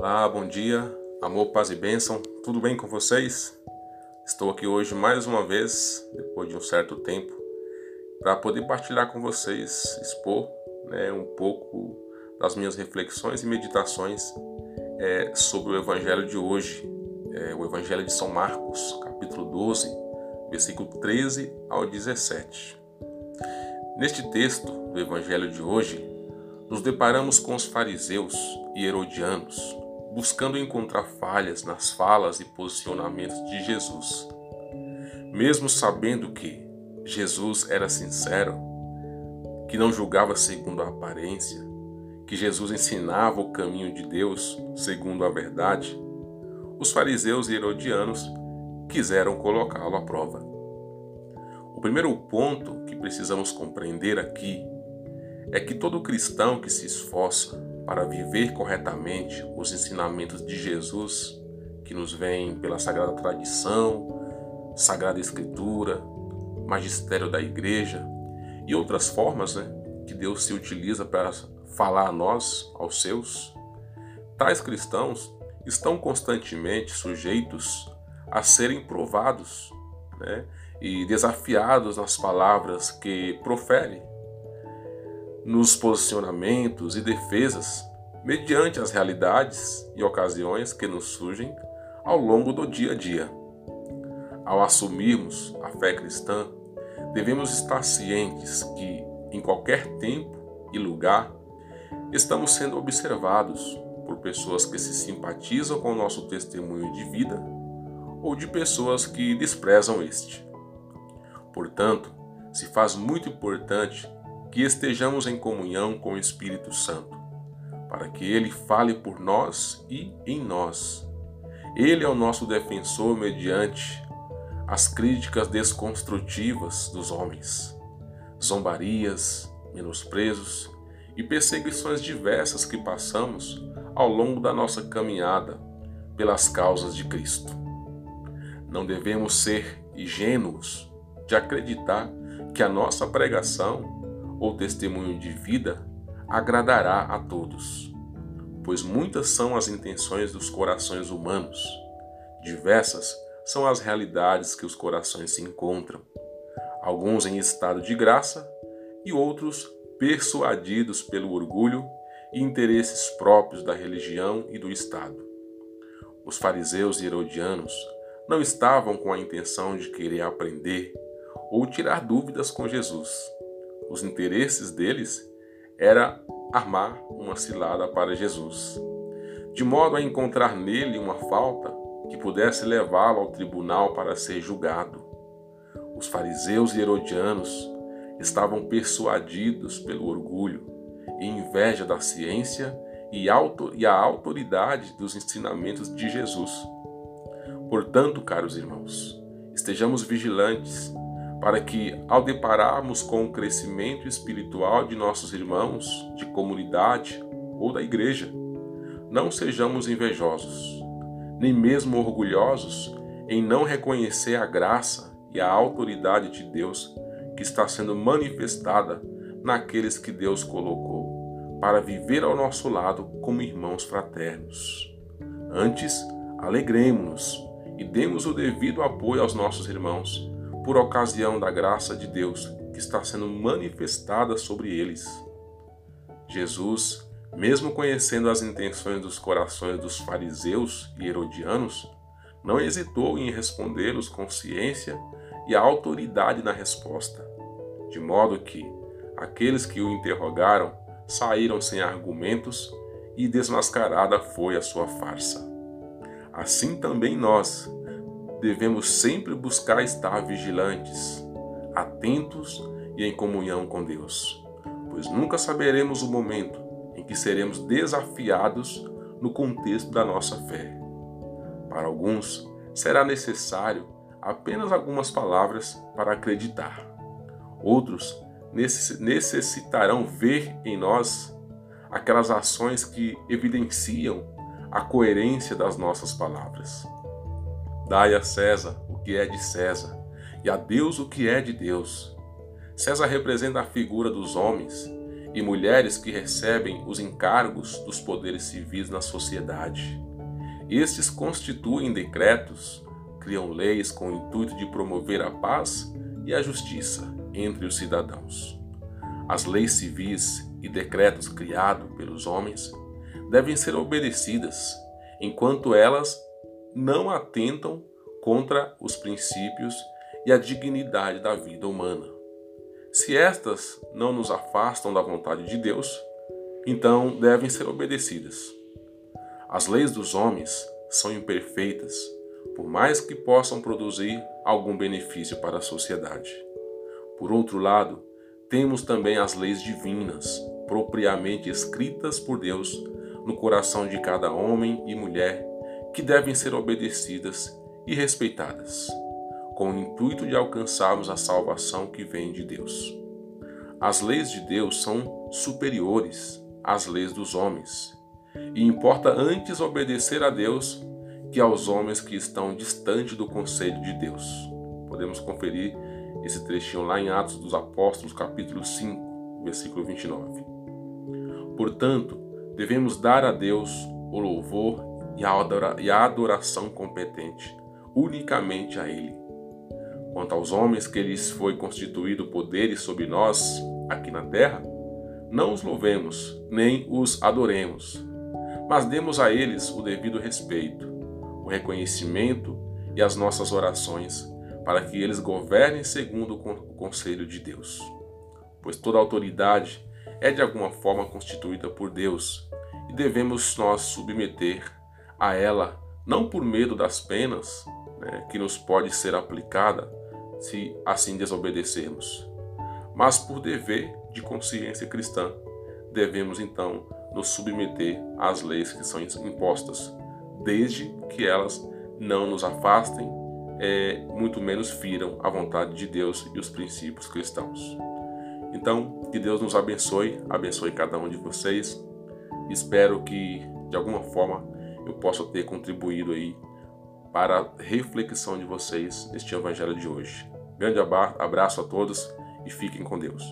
Olá, bom dia, amor, paz e bênção, tudo bem com vocês? Estou aqui hoje mais uma vez, depois de um certo tempo, para poder partilhar com vocês, expor né, um pouco das minhas reflexões e meditações é, sobre o Evangelho de hoje, é, o Evangelho de São Marcos, capítulo 12, versículo 13 ao 17. Neste texto do Evangelho de hoje, nos deparamos com os fariseus e herodianos, buscando encontrar falhas nas falas e posicionamentos de Jesus. Mesmo sabendo que Jesus era sincero, que não julgava segundo a aparência, que Jesus ensinava o caminho de Deus segundo a verdade, os fariseus e herodianos quiseram colocá-lo à prova. O primeiro ponto que precisamos compreender aqui é que todo cristão que se esforça para viver corretamente os ensinamentos de Jesus, que nos vêm pela sagrada tradição, sagrada escritura, magistério da igreja e outras formas né, que Deus se utiliza para falar a nós, aos seus, tais cristãos estão constantemente sujeitos a serem provados né, e desafiados nas palavras que profere, nos posicionamentos e defesas, mediante as realidades e ocasiões que nos surgem ao longo do dia a dia. Ao assumirmos a fé cristã, devemos estar cientes que, em qualquer tempo e lugar, estamos sendo observados por pessoas que se simpatizam com o nosso testemunho de vida ou de pessoas que desprezam este. Portanto, se faz muito importante que estejamos em comunhão com o Espírito Santo, para que ele fale por nós e em nós. Ele é o nosso defensor mediante as críticas desconstrutivas dos homens, zombarias, menosprezos e perseguições diversas que passamos ao longo da nossa caminhada pelas causas de Cristo. Não devemos ser ingênuos de acreditar que a nossa pregação ou testemunho de vida agradará a todos, pois muitas são as intenções dos corações humanos, diversas são as realidades que os corações se encontram, alguns em estado de graça e outros persuadidos pelo orgulho e interesses próprios da religião e do Estado. Os fariseus e herodianos não estavam com a intenção de querer aprender ou tirar dúvidas com Jesus. Os interesses deles era armar uma cilada para Jesus, de modo a encontrar nele uma falta que pudesse levá-lo ao tribunal para ser julgado. Os fariseus e herodianos estavam persuadidos pelo orgulho e inveja da ciência e, a autoridade dos ensinamentos de Jesus. Portanto, caros irmãos, estejamos vigilantes para que, ao depararmos com o crescimento espiritual de nossos irmãos, de comunidade ou da igreja, não sejamos invejosos, nem mesmo orgulhosos em não reconhecer a graça e a autoridade de Deus que está sendo manifestada naqueles que Deus colocou para viver ao nosso lado como irmãos fraternos. Antes, alegremos-nos e demos o devido apoio aos nossos irmãos por ocasião da graça de Deus que está sendo manifestada sobre eles. Jesus, mesmo conhecendo as intenções dos corações dos fariseus e herodianos, não hesitou em respondê-los com ciência e autoridade na resposta, de modo que aqueles que o interrogaram saíram sem argumentos e desmascarada foi a sua farsa. Assim também nós, devemos sempre buscar estar vigilantes, atentos e em comunhão com Deus, pois nunca saberemos o momento em que seremos desafiados no contexto da nossa fé. Para alguns, será necessário apenas algumas palavras para acreditar. Outros necessitarão ver em nós aquelas ações que evidenciam a coerência das nossas palavras. Dai a César o que é de César, e a Deus o que é de Deus. César representa a figura dos homens e mulheres que recebem os encargos dos poderes civis na sociedade. Estes constituem decretos, criam leis com o intuito de promover a paz e a justiça entre os cidadãos. As leis civis e decretos criados pelos homens devem ser obedecidas, enquanto elas não atentam contra os princípios e a dignidade da vida humana. Se estas não nos afastam da vontade de Deus, então devem ser obedecidas. As leis dos homens são imperfeitas, por mais que possam produzir algum benefício para a sociedade. Por outro lado, temos também as leis divinas, propriamente escritas por Deus no coração de cada homem e mulher, que devem ser obedecidas e respeitadas, com o intuito de alcançarmos a salvação que vem de Deus. As leis de Deus são superiores às leis dos homens, e importa antes obedecer a Deus que aos homens que estão distante do conselho de Deus. Podemos conferir esse trechinho lá em Atos dos Apóstolos, capítulo 5, versículo 29. Portanto, devemos dar a Deus o louvor e a adoração competente, unicamente a Ele. Quanto aos homens que lhes foi constituído poderes sobre nós aqui na terra, não os louvemos, nem os adoremos, mas demos a eles o devido respeito, o reconhecimento e as nossas orações para que eles governem segundo o conselho de Deus. Pois toda autoridade é de alguma forma constituída por Deus e devemos nós submeter a ela não por medo das penas né, que nos pode ser aplicada se assim desobedecermos, mas por dever de consciência cristã. Devemos então nos submeter às leis que são impostas, desde que elas não nos afastem é, muito menos firam a vontade de Deus e os princípios cristãos. Então, que Deus nos abençoe, abençoe cada um de vocês. Espero que de alguma forma eu possa ter contribuído aí para a reflexão de vocês neste evangelho de hoje. Grande abraço a todos e fiquem com Deus.